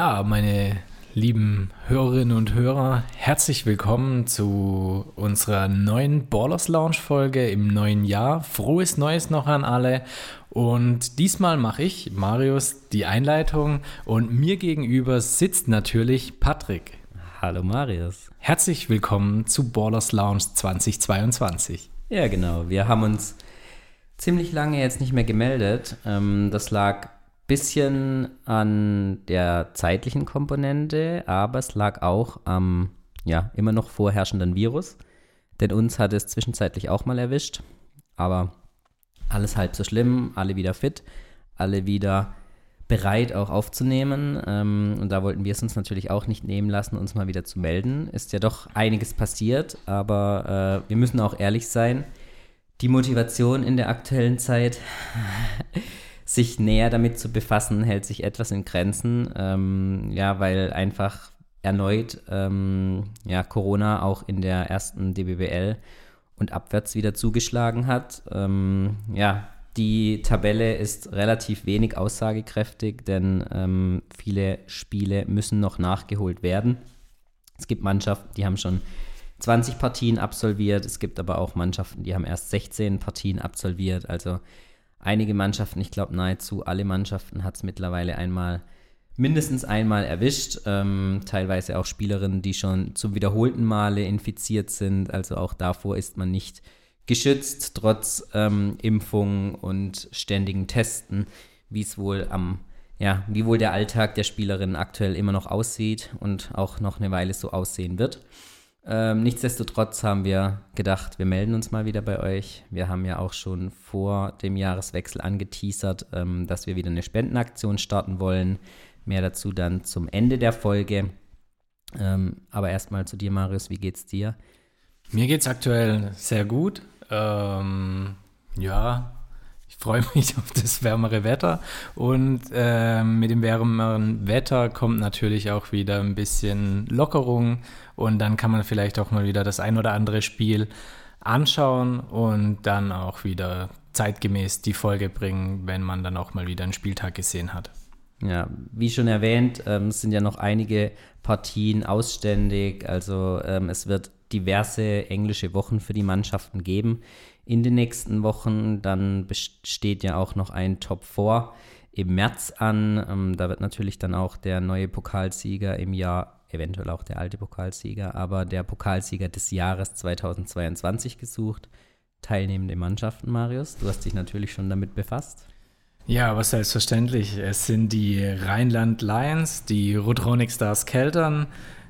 Ja, meine lieben Hörerinnen und Hörer, herzlich willkommen zu unserer neuen Ballers Lounge Folge im neuen Jahr. Frohes Neues noch an alle. Und diesmal mache ich, Marius, die Einleitung und mir gegenüber sitzt natürlich Patrick. Hallo Marius. Herzlich willkommen zu Ballers Lounge 2022. Ja, genau. Wir haben uns ziemlich lange jetzt nicht mehr gemeldet. Ähm, das lag bisschen an der zeitlichen Komponente, aber es lag auch am ja, immer noch vorherrschenden Virus. Denn uns hat es zwischenzeitlich auch mal erwischt. Aber alles halb so schlimm, alle wieder fit, alle wieder bereit auch aufzunehmen. Ähm, und da wollten wir es uns natürlich auch nicht nehmen lassen, uns mal wieder zu melden. Ist ja doch einiges passiert, aber äh, wir müssen auch ehrlich sein. Die Motivation in der aktuellen Zeit sich näher damit zu befassen, hält sich etwas in Grenzen. Ähm, ja, weil einfach erneut ähm, ja, Corona auch in der ersten DBBL und abwärts wieder zugeschlagen hat. Ähm, ja, die Tabelle ist relativ wenig aussagekräftig, denn ähm, viele Spiele müssen noch nachgeholt werden. Es gibt Mannschaften, die haben schon 20 Partien absolviert. Es gibt aber auch Mannschaften, die haben erst 16 Partien absolviert. Also einige Mannschaften, ich glaube nahezu alle Mannschaften hat es mittlerweile einmal, mindestens einmal erwischt. Ähm, teilweise auch Spielerinnen, die schon zum wiederholten Male infiziert sind. Also auch davor ist man nicht geschützt, trotz ähm, Impfung und ständigen Testen, wie es wohl am ja, wie wohl der Alltag der Spielerinnen aktuell immer noch aussieht und auch noch eine Weile so aussehen wird. Ähm, nichtsdestotrotz haben wir gedacht, wir melden uns mal wieder bei euch. Wir haben ja auch schon vor dem Jahreswechsel angeteasert, ähm, dass wir wieder eine Spendenaktion starten wollen. Mehr dazu dann zum Ende der Folge. Ähm, aber erstmal zu dir, Marius, wie geht's dir? Mir geht's aktuell sehr gut. Ähm, ja, freue mich auf das wärmere Wetter. Und äh, mit dem wärmeren Wetter kommt natürlich auch wieder ein bisschen Lockerung. Und dann kann man vielleicht auch mal wieder das ein oder andere Spiel anschauen und dann auch wieder zeitgemäß die Folge bringen, wenn man dann auch mal wieder einen Spieltag gesehen hat. Ja, wie schon erwähnt, ähm, sind ja noch einige Partien ausständig, also ähm, es wird diverse englische Wochen für die Mannschaften geben in den nächsten Wochen. Dann besteht ja auch noch ein Top 4 im März an. Ähm, da wird natürlich dann auch der neue Pokalsieger im Jahr, eventuell auch der alte Pokalsieger, aber der Pokalsieger des Jahres 2022 gesucht. Teilnehmende Mannschaften, Marius. Du hast dich natürlich schon damit befasst. Ja, aber selbstverständlich. Es sind die Rheinland Lions, die Rotronic Stars Keltern,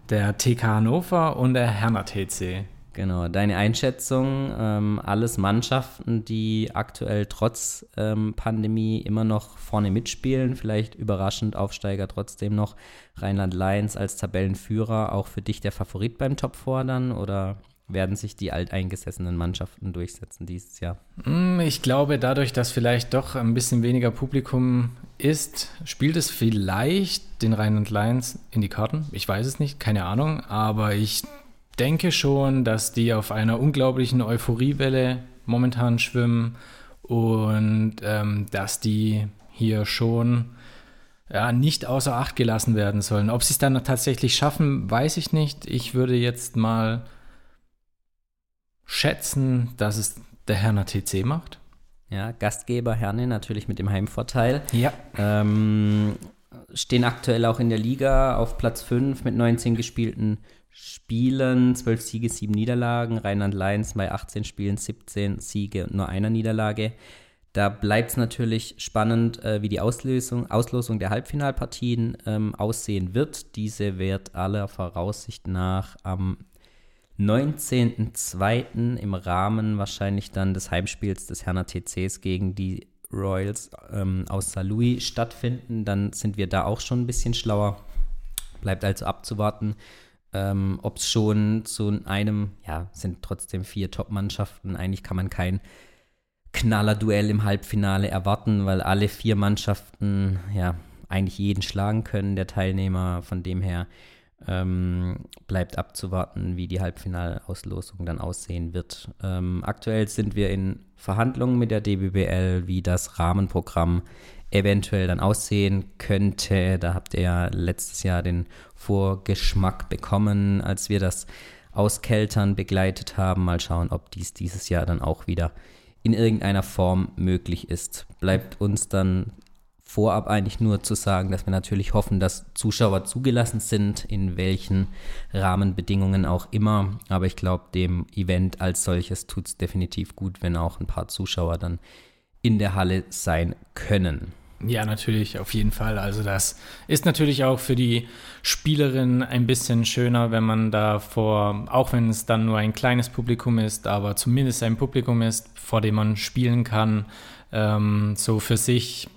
der TK Hannover und der Herner TC. Genau, deine Einschätzung, ähm, alles Mannschaften, die aktuell trotz ähm, Pandemie immer noch vorne mitspielen, vielleicht überraschend Aufsteiger trotzdem noch Rheinland Lions als Tabellenführer, auch für dich der Favorit beim Top fordern oder werden sich die alteingesessenen Mannschaften durchsetzen dieses Jahr? Mm, ich glaube, dadurch, dass vielleicht doch ein bisschen weniger Publikum ist, spielt es vielleicht den Rheinland Lions in die Karten. Ich weiß es nicht, keine Ahnung, aber ich denke schon, dass die auf einer unglaublichen Euphoriewelle momentan schwimmen und ähm, dass die hier schon ja, nicht außer Acht gelassen werden sollen. Ob sie es dann tatsächlich schaffen, weiß ich nicht. Ich würde jetzt mal schätzen, dass es der Herner TC macht. Ja, Gastgeber Herne natürlich mit dem Heimvorteil. Ja. Ähm, stehen aktuell auch in der Liga auf Platz 5 mit 19 gespielten Spielen, 12 Siege, 7 Niederlagen. Rheinland Lions bei 18 Spielen, 17 Siege und nur einer Niederlage. Da bleibt es natürlich spannend, äh, wie die Auslösung, Auslosung der Halbfinalpartien ähm, aussehen wird. Diese wird aller Voraussicht nach am 19.02. im Rahmen wahrscheinlich dann des Heimspiels des Herner TCs gegen die Royals ähm, aus St. Louis stattfinden. Dann sind wir da auch schon ein bisschen schlauer. Bleibt also abzuwarten, ähm, Ob es schon zu einem, ja, sind trotzdem vier Top-Mannschaften. Eigentlich kann man kein Knallerduell im Halbfinale erwarten, weil alle vier Mannschaften ja eigentlich jeden schlagen können, der Teilnehmer. Von dem her Ähm, bleibt abzuwarten, wie die Halbfinalauslosung dann aussehen wird. Ähm, aktuell sind wir in Verhandlungen mit der DBBL, wie das Rahmenprogramm eventuell dann aussehen könnte. Da habt ihr ja letztes Jahr den Vorgeschmack bekommen, als wir das aus Keltern begleitet haben. Mal schauen, ob dies dieses Jahr dann auch wieder in irgendeiner Form möglich ist. Bleibt uns dann vorab eigentlich nur zu sagen, dass wir natürlich hoffen, dass Zuschauer zugelassen sind, in welchen Rahmenbedingungen auch immer. Aber ich glaube, dem Event als solches tut es definitiv gut, wenn auch ein paar Zuschauer dann in der Halle sein können. Ja, natürlich, auf jeden Fall. Also das ist natürlich auch für die Spielerin ein bisschen schöner, wenn man da vor, auch wenn es dann nur ein kleines Publikum ist, aber zumindest ein Publikum ist, vor dem man spielen kann. Ähm, so für sich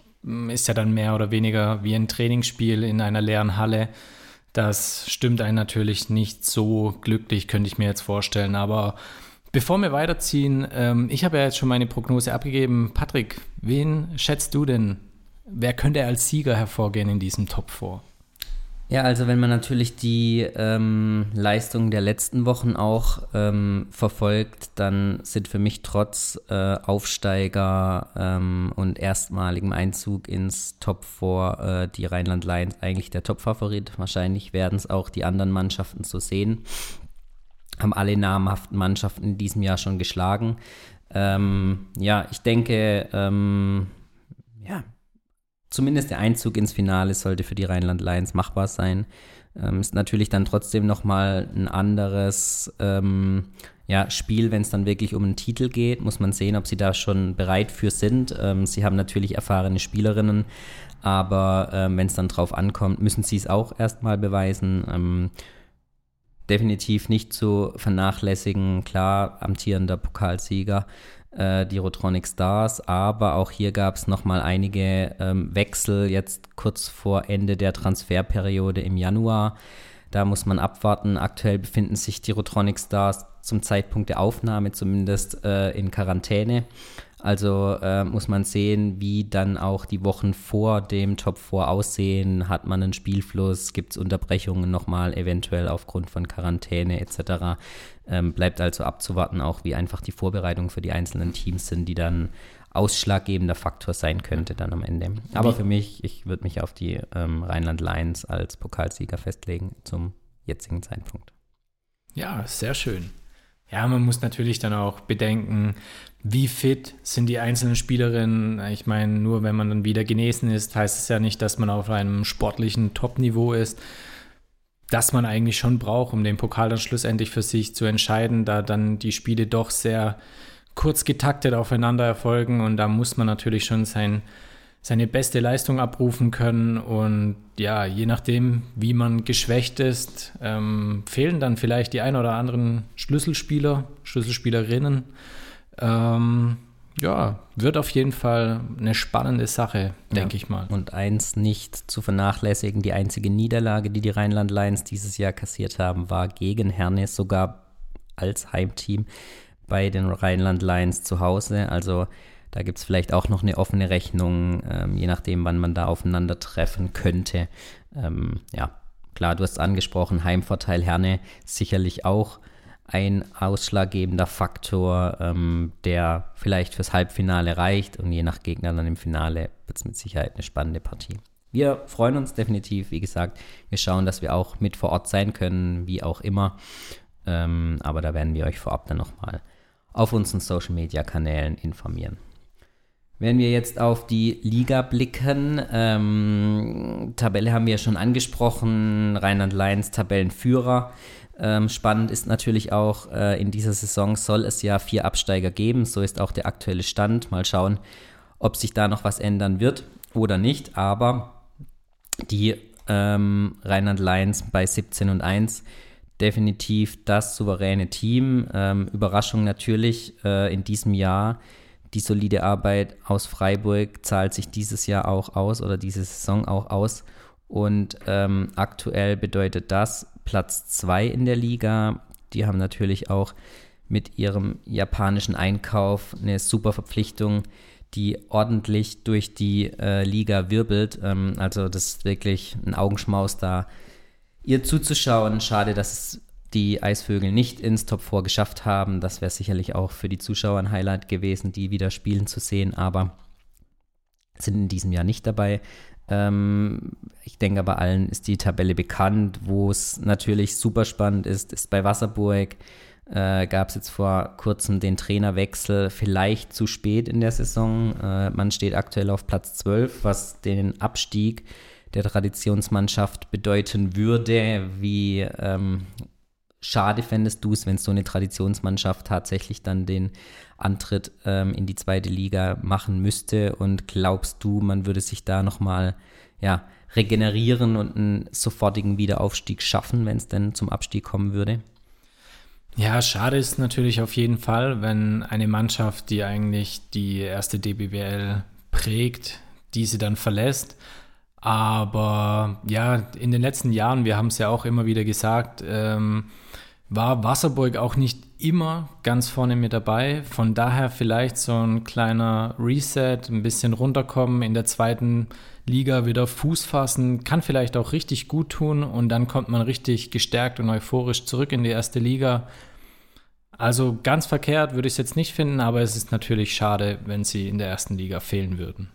ist ja dann mehr oder weniger wie ein Trainingsspiel in einer leeren Halle. Das stimmt einen natürlich nicht so glücklich, könnte ich mir jetzt vorstellen. Aber bevor wir weiterziehen, ähm, ich habe ja jetzt schon meine Prognose abgegeben. Patrick, wen schätzt du denn wer könnte als Sieger hervorgehen in diesem Top 4? Ja, also wenn man natürlich die ähm, Leistungen der letzten Wochen auch ähm, verfolgt, dann sind für mich trotz äh, Aufsteiger ähm, und erstmaligem Einzug ins Top 4 äh, die Rheinland Lions eigentlich der Top-Favorit. Wahrscheinlich werden es auch die anderen Mannschaften so sehen. Haben alle namhaften Mannschaften in diesem Jahr schon geschlagen. Ähm, ja, ich denke, ähm, ja, zumindest der Einzug ins Finale sollte für die Rheinland Lions machbar sein. Ähm, ist natürlich dann trotzdem nochmal ein anderes ähm, ja, Spiel, wenn es dann wirklich um einen Titel geht. Muss man sehen, ob sie da schon bereit für sind. Ähm, sie haben natürlich erfahrene Spielerinnen, aber ähm, wenn es dann drauf ankommt, müssen sie es auch erstmal beweisen. Ähm, definitiv nicht zu vernachlässigen. Klar, amtierender Pokalsieger äh, die Rotronic Stars, aber auch hier gab es nochmal einige ähm, Wechsel jetzt kurz vor Ende der Transferperiode im Januar. Da muss man abwarten. Aktuell befinden sich die Rotronic Stars zum Zeitpunkt der Aufnahme zumindest äh, in Quarantäne. Also äh, muss man sehen, wie dann auch die Wochen vor dem Top 4 aussehen. Hat man einen Spielfluss? Gibt es Unterbrechungen nochmal, eventuell aufgrund von Quarantäne etc. Ähm, bleibt also abzuwarten, auch wie einfach die Vorbereitungen für die einzelnen Teams sind, die dann ausschlaggebender Faktor sein könnte dann am Ende. Aber für mich, ich würde mich auf die ähm, Rheinland Lions als Pokalsieger festlegen zum jetzigen Zeitpunkt. Ja, sehr schön. Ja, man muss natürlich dann auch bedenken, wie fit sind die einzelnen Spielerinnen. Ich meine, nur wenn man dann wieder genesen ist, heißt es ja nicht, dass man auf einem sportlichen Top-Niveau ist, das man eigentlich schon braucht, um den Pokal dann schlussendlich für sich zu entscheiden, da dann die Spiele doch sehr kurz getaktet aufeinander erfolgen und da muss man natürlich schon sein seine beste Leistung abrufen können. Und ja, je nachdem, wie man geschwächt ist, ähm, fehlen dann vielleicht die ein oder anderen Schlüsselspieler, Schlüsselspielerinnen. Ähm, ja, wird auf jeden Fall eine spannende Sache, denke ja. ich mal. Und eins nicht zu vernachlässigen, die einzige Niederlage, die die Rheinland Lions dieses Jahr kassiert haben, war gegen Herne, sogar als Heimteam bei den Rheinland Lions zu Hause. Also da gibt es vielleicht auch noch eine offene Rechnung, ähm, je nachdem, wann man da aufeinandertreffen könnte. Ähm, ja, klar, du hast angesprochen, Heimvorteil Herne sicherlich auch ein ausschlaggebender Faktor, ähm, der vielleicht fürs Halbfinale reicht und je nach Gegner dann im Finale wird es mit Sicherheit eine spannende Partie. Wir freuen uns definitiv, wie gesagt, wir schauen, dass wir auch mit vor Ort sein können, wie auch immer. Ähm, aber da werden wir euch vorab dann nochmal auf unseren Social Media Kanälen informieren. Wenn wir jetzt auf die Liga blicken, ähm, Tabelle haben wir ja schon angesprochen, Rheinland Lions Tabellenführer. Ähm, spannend ist natürlich auch, äh, in dieser Saison soll es ja vier Absteiger geben, so ist auch der aktuelle Stand. Mal schauen, ob sich da noch was ändern wird oder nicht, aber die ähm, Rheinland Lions bei 17 und 1 definitiv das souveräne Team. Ähm, Überraschung natürlich äh, in diesem Jahr die solide Arbeit aus Freiburg zahlt sich dieses Jahr auch aus oder diese Saison auch aus. Und ähm, aktuell bedeutet das Platz 2 in der Liga. Die haben natürlich auch mit ihrem japanischen Einkauf eine super Verpflichtung, die ordentlich durch die äh, Liga wirbelt. Ähm, also das ist wirklich ein Augenschmaus da ihr zuzuschauen. Schade, dass es die Eisvögel nicht ins Top 4 geschafft haben. Das wäre sicherlich auch für die Zuschauer ein Highlight gewesen, die wieder spielen zu sehen, aber sind in diesem Jahr nicht dabei. Ähm, ich denke aber allen ist die Tabelle bekannt, wo es natürlich super spannend ist, ist bei Wasserburg. Äh, Gab es jetzt vor kurzem den Trainerwechsel, vielleicht zu spät in der Saison. Äh, man steht aktuell auf Platz 12, was den Abstieg der Traditionsmannschaft bedeuten würde. Wie ähm, schade fändest du es, wenn so eine Traditionsmannschaft tatsächlich dann den Antritt ähm, in die zweite Liga machen müsste? Und glaubst du, man würde sich da nochmal ja, regenerieren und einen sofortigen Wiederaufstieg schaffen, wenn es denn zum Abstieg kommen würde? Ja, schade ist natürlich auf jeden Fall, wenn eine Mannschaft, die eigentlich die erste DBWL prägt, diese dann verlässt. Aber ja, in den letzten Jahren, wir haben es ja auch immer wieder gesagt, ähm, war Wasserburg auch nicht immer ganz vorne mit dabei. Von daher vielleicht so ein kleiner Reset, ein bisschen runterkommen, in der zweiten Liga wieder Fuß fassen, kann vielleicht auch richtig gut tun und dann kommt man richtig gestärkt und euphorisch zurück in die erste Liga. Also ganz verkehrt würde ich es jetzt nicht finden, aber es ist natürlich schade, wenn sie in der ersten Liga fehlen würden.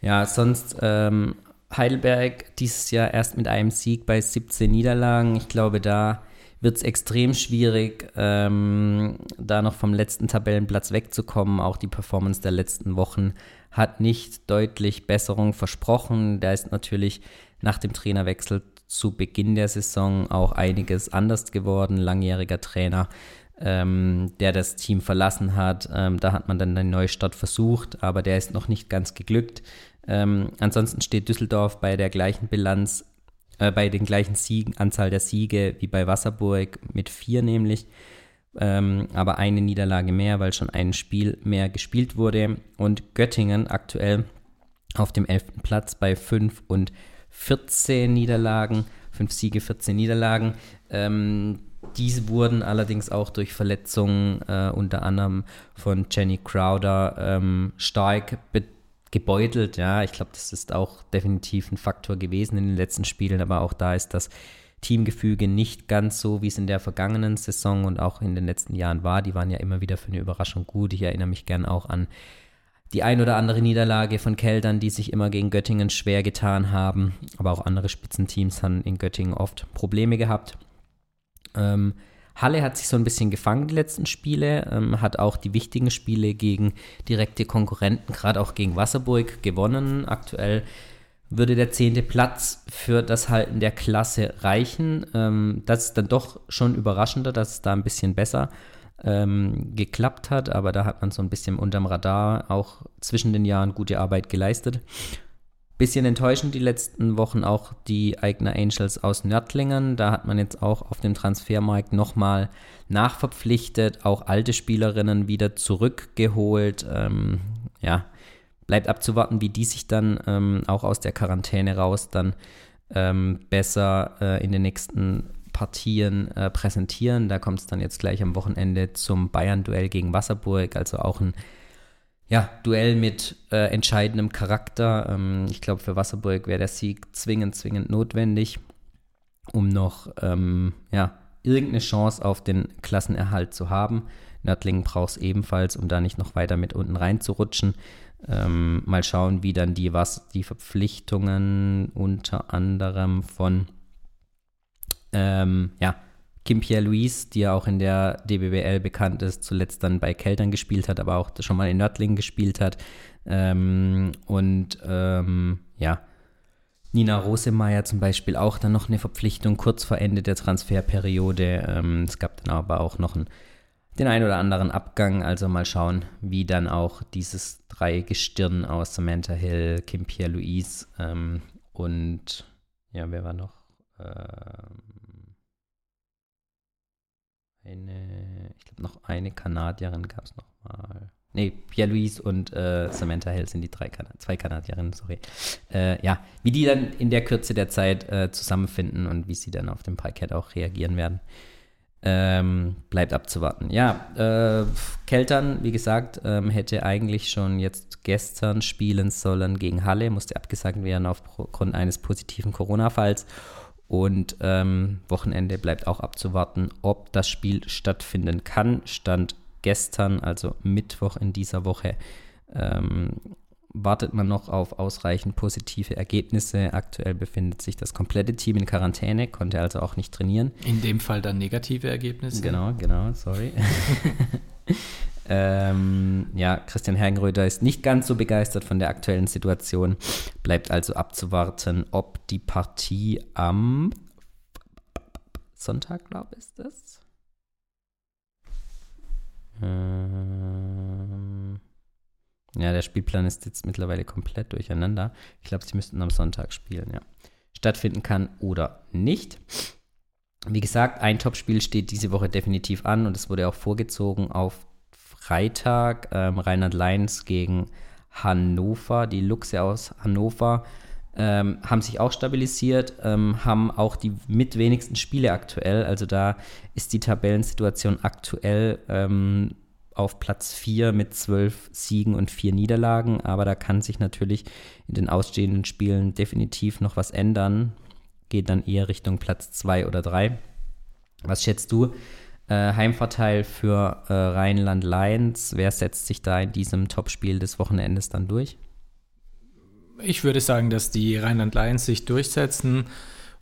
Ja, sonst ähm, Heidelberg dieses Jahr erst mit einem Sieg bei 17 Niederlagen. Ich glaube, da wird es extrem schwierig, ähm, da noch vom letzten Tabellenplatz wegzukommen. Auch die Performance der letzten Wochen hat nicht deutlich Besserung versprochen. Da ist natürlich nach dem Trainerwechsel zu Beginn der Saison auch einiges anders geworden. Langjähriger Trainer, ähm, der das Team verlassen hat. Ähm, da hat man dann einen Neustart versucht, aber der ist noch nicht ganz geglückt. Ähm, ansonsten steht Düsseldorf bei der gleichen Bilanz äh, bei den gleichen Siegen, Anzahl der Siege wie bei Wasserburg mit vier nämlich. Ähm, aber eine Niederlage mehr, weil schon ein Spiel mehr gespielt wurde. Und Göttingen aktuell auf dem 11. Platz bei 5 und 14 Niederlagen, 5 Siege, 14 Niederlagen. Ähm, diese wurden allerdings auch durch Verletzungen äh, unter anderem von Jenny Crowder ähm, stark betroffen gebeutelt. Ja, ich glaube, das ist auch definitiv ein Faktor gewesen in den letzten Spielen, aber auch da ist das Teamgefüge nicht ganz so, wie es in der vergangenen Saison und auch in den letzten Jahren war. Die waren ja immer wieder für eine Überraschung gut. Ich erinnere mich gern auch an die ein oder andere Niederlage von Keltern, die sich immer gegen Göttingen schwer getan haben. Aber auch andere Spitzenteams haben in Göttingen oft Probleme gehabt. Ähm, Halle hat sich so ein bisschen gefangen die letzten Spiele, ähm, hat auch die wichtigen Spiele gegen direkte Konkurrenten, gerade auch gegen Wasserburg, gewonnen. Aktuell würde der zehnte Platz für das Halten der Klasse reichen. Ähm, das ist dann doch schon überraschender, dass es da ein bisschen besser ähm, geklappt hat, aber da hat man so ein bisschen unterm Radar auch zwischen den Jahren gute Arbeit geleistet. Bisschen enttäuschend die letzten Wochen auch die Eigner Angels aus Nördlingen. Da hat man jetzt auch auf dem Transfermarkt nochmal nachverpflichtet, auch alte Spielerinnen wieder zurückgeholt. Ähm, ja, bleibt abzuwarten, wie die sich dann ähm, auch aus der Quarantäne raus dann ähm, besser äh, in den nächsten Partien äh, präsentieren. Da kommt es dann jetzt gleich am Wochenende zum Bayern-Duell gegen Wasserburg, also auch ein ja, Duell mit äh, entscheidendem Charakter. Ähm, ich glaube, für Wasserburg wäre der Sieg zwingend, zwingend notwendig, um noch ähm, ja, irgendeine Chance auf den Klassenerhalt zu haben. Nördlingen braucht es ebenfalls, um da nicht noch weiter mit unten reinzurutschen. Ähm, mal schauen, wie dann die, was, die Verpflichtungen unter anderem von ähm, ja, Kim Pierre-Louis, die ja auch in der DBWL bekannt ist, zuletzt dann bei Keltern gespielt hat, aber auch schon mal in Nördlingen gespielt hat. Ähm, und ähm, ja, Nina Rosemeyer zum Beispiel auch dann noch eine Verpflichtung kurz vor Ende der Transferperiode. Ähm, es gab dann aber auch noch einen, den ein oder anderen Abgang. Also mal schauen, wie dann auch dieses Dreigestirn aus Samantha Hill, Kim Pierre-Louis ähm, und ja, wer war noch? Ähm, eine, ich glaube, noch eine Kanadierin gab es noch mal. Nee, Pierre-Louise und äh, Samantha Hill sind die drei kan zwei Kanadierinnen, sorry. Äh, ja, wie die dann in der Kürze der Zeit äh, zusammenfinden und wie sie dann auf dem Parkett auch reagieren werden, ähm, bleibt abzuwarten. Ja, äh, Keltern, wie gesagt, ähm, hätte eigentlich schon jetzt gestern spielen sollen gegen Halle, musste abgesagt werden aufgrund eines positiven Corona-Falls. Und ähm, Wochenende bleibt auch abzuwarten, ob das Spiel stattfinden kann. Stand gestern, also Mittwoch in dieser Woche, ähm, wartet man noch auf ausreichend positive Ergebnisse. Aktuell befindet sich das komplette Team in Quarantäne, konnte also auch nicht trainieren. In dem Fall dann negative Ergebnisse. Genau, genau, sorry. ähm, ja, Christian Hergenröder ist nicht ganz so begeistert von der aktuellen Situation. Bleibt also abzuwarten, ob die Partie am Sonntag, glaube ich, ist das. Ähm, ja, der Spielplan ist jetzt mittlerweile komplett durcheinander. Ich glaube, sie müssten am Sonntag spielen, ja. Stattfinden kann oder nicht. Wie gesagt, ein Topspiel steht diese Woche definitiv an und es wurde auch vorgezogen auf Freitag. Ähm, Rheinland Lions gegen Hannover. Die Luchse aus Hannover ähm, haben sich auch stabilisiert, ähm, haben auch die mit wenigsten Spiele aktuell. Also da ist die Tabellensituation aktuell ähm, auf Platz 4 mit zwölf Siegen und vier Niederlagen. Aber da kann sich natürlich in den ausstehenden Spielen definitiv noch was ändern. Geht dann eher Richtung Platz 2 oder 3. Was schätzt du? Äh, Heimvorteil für äh, Rheinland Lions. Wer setzt sich da in diesem Topspiel des Wochenendes dann durch? Ich würde sagen, dass die Rheinland Lions sich durchsetzen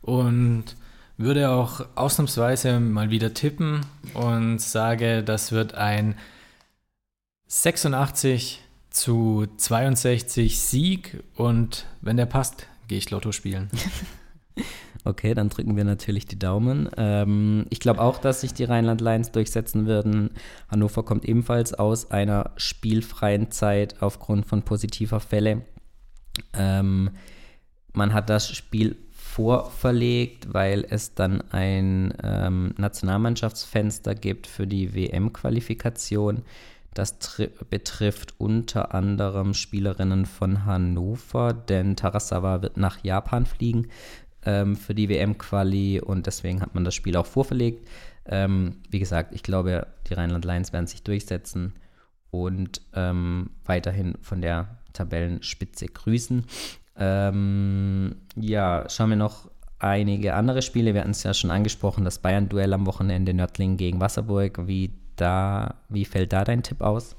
und würde auch ausnahmsweise mal wieder tippen und sage, das wird ein 86 zu 62 Sieg und wenn der passt, gehe ich Lotto spielen. Okay, dann drücken wir natürlich die Daumen. Ähm, ich glaube auch, dass sich die Rheinland Lions durchsetzen werden. Hannover kommt ebenfalls aus einer spielfreien Zeit aufgrund von positiver Fälle. Ähm, man hat das Spiel vorverlegt, weil es dann ein ähm, Nationalmannschaftsfenster gibt für die WM-Qualifikation. Das betrifft unter anderem Spielerinnen von Hannover, denn Tarasawa wird nach Japan fliegen ähm, für die WM-Quali und deswegen hat man das Spiel auch vorverlegt. Ähm, wie gesagt, ich glaube, die Rheinland Lions werden sich durchsetzen und ähm, weiterhin von der Tabellenspitze grüßen. Ähm, ja, schauen wir noch einige andere Spiele. Wir hatten es ja schon angesprochen, das Bayern-Duell am Wochenende Nördling gegen Wasserburg. Wie da, wie fällt da dein Tipp aus?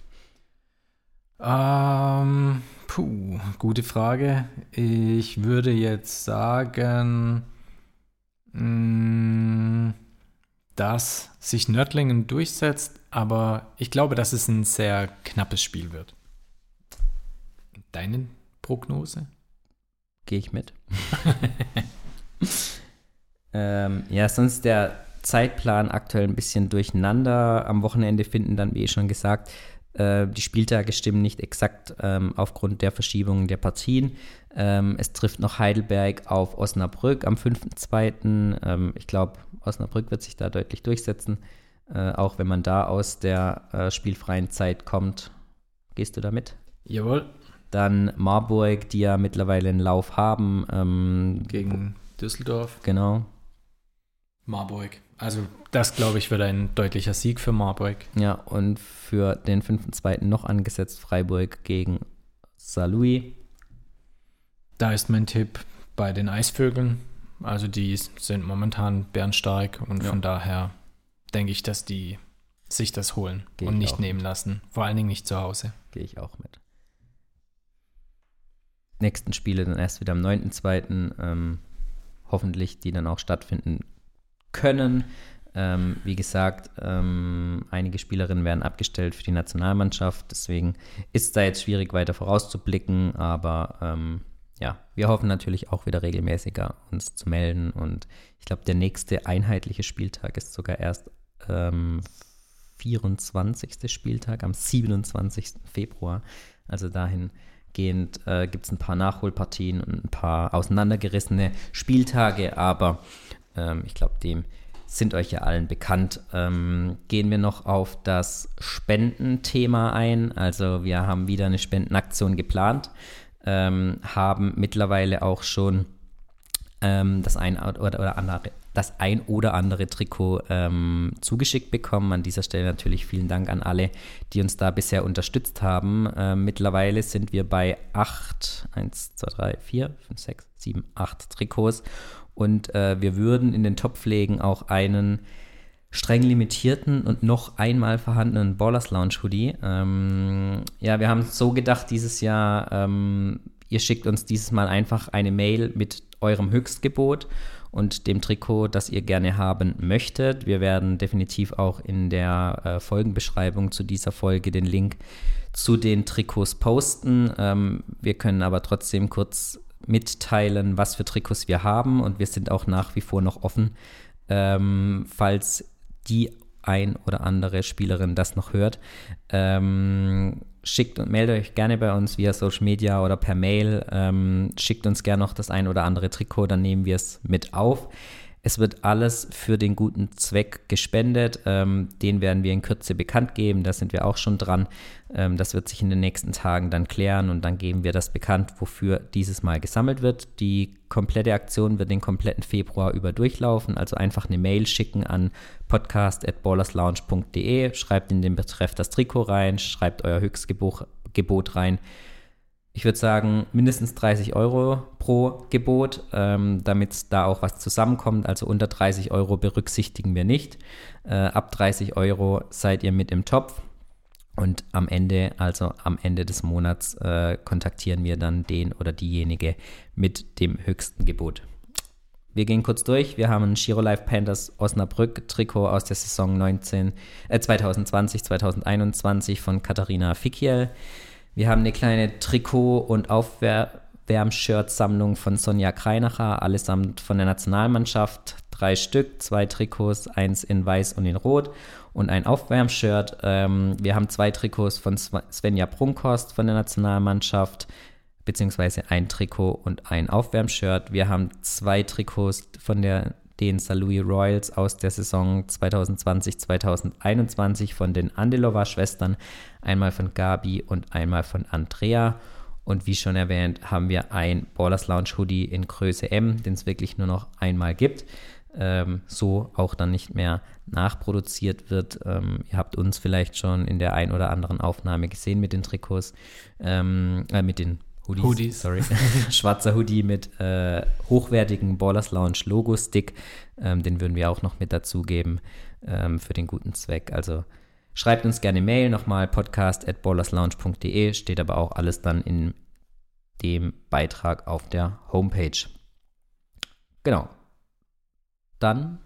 Ähm, puh, gute Frage. Ich würde jetzt sagen, mm, dass sich Nördlingen durchsetzt, aber ich glaube, dass es ein sehr knappes Spiel wird. Deine Prognose? Gehe ich mit. ähm, ja, sonst der Zeitplan aktuell ein bisschen durcheinander. Am Wochenende finden dann, wie schon gesagt, die Spieltage stimmen nicht exakt ähm, aufgrund der Verschiebungen der Partien. Ähm, es trifft noch Heidelberg auf Osnabrück am 5.2. Ähm, ich glaube, Osnabrück wird sich da deutlich durchsetzen, äh, auch wenn man da aus der äh, spielfreien Zeit kommt. Gehst du da mit? Jawohl. Dann Marburg, die ja mittlerweile einen Lauf haben. Ähm, Gegen Düsseldorf. Genau. Marburg. Also das, glaube ich, wird ein deutlicher Sieg für Marburg. Ja, und für den 5.2. noch angesetzt Freiburg gegen Saarlouis. Da ist mein Tipp bei den Eisvögeln. Also die sind momentan bärenstark und ja. von daher denke ich, dass die sich das holen Geh und nicht nehmen mit. lassen. Vor allen Dingen nicht zu Hause. Gehe ich auch mit. Nächsten Spiele dann erst wieder am 9.2. Ähm, hoffentlich, die dann auch stattfinden können. Ähm, wie gesagt, ähm, einige Spielerinnen werden abgestellt für die Nationalmannschaft, deswegen ist da jetzt schwierig weiter vorauszublicken, aber ähm, ja, wir hoffen natürlich auch wieder regelmäßiger uns zu melden und ich glaube, der nächste einheitliche Spieltag ist sogar erst 24. Ähm, Spieltag am 27. Februar. Also dahingehend äh, gibt es ein paar Nachholpartien und ein paar auseinandergerissene Spieltage, aber ähm, ich glaube, dem sind euch ja allen bekannt. Ähm, gehen wir noch auf das Spendenthema ein. Also wir haben wieder eine Spendenaktion geplant, ähm, haben mittlerweile auch schon ähm, das, ein oder, oder andere, das ein oder andere Trikot ähm, zugeschickt bekommen. An dieser Stelle natürlich vielen Dank an alle, die uns da bisher unterstützt haben. Äh, mittlerweile sind wir bei 8, 1, 2, 3, 4, 5, 6, 7, 8 Trikots und äh, wir würden in den Topf legen auch einen streng limitierten und noch einmal vorhandenen Ballers Lounge Hoodie. Ähm, ja, wir haben so gedacht dieses Jahr, ähm, ihr schickt uns dieses Mal einfach eine Mail mit eurem Höchstgebot und dem Trikot, das ihr gerne haben möchtet. Wir werden definitiv auch in der äh, Folgenbeschreibung zu dieser Folge den Link zu den Trikots posten. Ähm, wir können aber trotzdem kurz mitteilen, was für Trikots wir haben und wir sind auch nach wie vor noch offen, ähm, falls die ein oder andere Spielerin das noch hört. Ähm, schickt und meldet euch gerne bei uns via Social Media oder per Mail. Ähm, schickt uns gerne noch das ein oder andere Trikot, dann nehmen wir es mit auf. Es wird alles für den guten Zweck gespendet. Ähm, den werden wir in Kürze bekannt geben. Da sind wir auch schon dran. Ähm, das wird sich in den nächsten Tagen dann klären und dann geben wir das bekannt, wofür dieses Mal gesammelt wird. Die komplette Aktion wird den kompletten Februar über durchlaufen. Also einfach eine Mail schicken an podcast.ballerslounge.de. Schreibt in den Betreff das Trikot rein, schreibt euer Höchstgebot rein ich würde sagen, mindestens 30 Euro pro Gebot, ähm, damit da auch was zusammenkommt. Also unter 30 Euro berücksichtigen wir nicht. Äh, ab 30 Euro seid ihr mit im Topf. Und am Ende, also am Ende des Monats, äh, kontaktieren wir dann den oder diejenige mit dem höchsten Gebot. Wir gehen kurz durch. Wir haben ein Giro Life Panthers Osnabrück Trikot aus der Saison 19, äh, 2020, 2021 von Katharina Fikiel. Wir haben eine kleine Trikot- und Aufwärmshirt-Sammlung von Sonja Kreinacher, allesamt von der Nationalmannschaft. Drei Stück, zwei Trikots, eins in weiß und in rot und ein Aufwärmshirt. Ähm, wir haben zwei Trikots von Svenja Brunkhorst von der Nationalmannschaft, beziehungsweise ein Trikot und ein Aufwärmshirt. Wir haben zwei Trikots von der den St. Louis Royals aus der Saison 2020-2021 von den Andelova-Schwestern, einmal von Gabi und einmal von Andrea. Und wie schon erwähnt, haben wir ein Ballers Lounge Hoodie in Größe M, den es wirklich nur noch einmal gibt. Ähm, so auch dann nicht mehr nachproduziert wird. Ähm, ihr habt uns vielleicht schon in der ein oder anderen Aufnahme gesehen mit den Trikots, ähm, äh, mit den Hoodies, Hoodies. sorry. Schwarzer Hoodie mit äh, hochwertigen Ballers Lounge Logo-Stick. Ähm, den würden wir auch noch mit dazugeben ähm, für den guten Zweck. Also schreibt uns gerne Mail nochmal podcast at ballerslounge.de. Steht aber auch alles dann in dem Beitrag auf der Homepage. Genau. Dann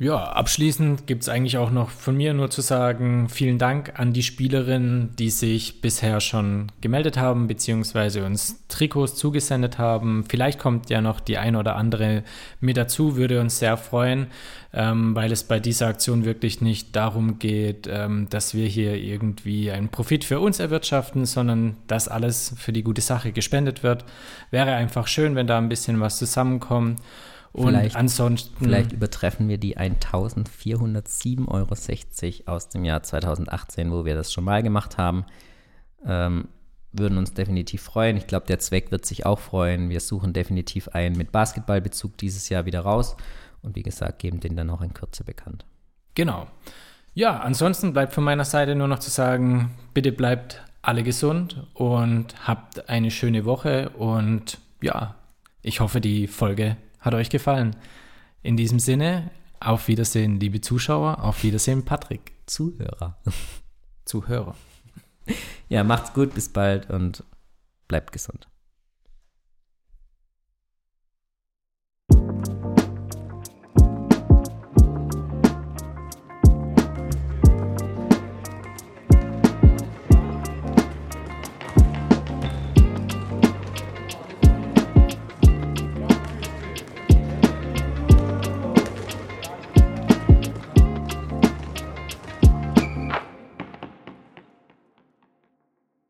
ja, abschließend gibt es eigentlich auch noch von mir nur zu sagen, vielen Dank an die Spielerinnen, die sich bisher schon gemeldet haben, beziehungsweise uns Trikots zugesendet haben. Vielleicht kommt ja noch die ein oder andere mit dazu, würde uns sehr freuen, ähm, weil es bei dieser Aktion wirklich nicht darum geht, ähm, dass wir hier irgendwie einen Profit für uns erwirtschaften, sondern dass alles für die gute Sache gespendet wird. Wäre einfach schön, wenn da ein bisschen was zusammenkommt. Und vielleicht, ansonsten. Vielleicht übertreffen wir die 1407,60 Euro aus dem Jahr 2018, wo wir das schon mal gemacht haben. Ähm, würden uns definitiv freuen. Ich glaube, der Zweck wird sich auch freuen. Wir suchen definitiv einen mit Basketballbezug dieses Jahr wieder raus. Und wie gesagt, geben den dann auch in Kürze bekannt. Genau. Ja, ansonsten bleibt von meiner Seite nur noch zu sagen, bitte bleibt alle gesund und habt eine schöne Woche. Und ja, ich hoffe, die Folge hat euch gefallen. In diesem Sinne, auf Wiedersehen, liebe Zuschauer. Auf Wiedersehen, Patrick. Zuhörer. Zuhörer. Ja, macht's gut, bis bald und bleibt gesund.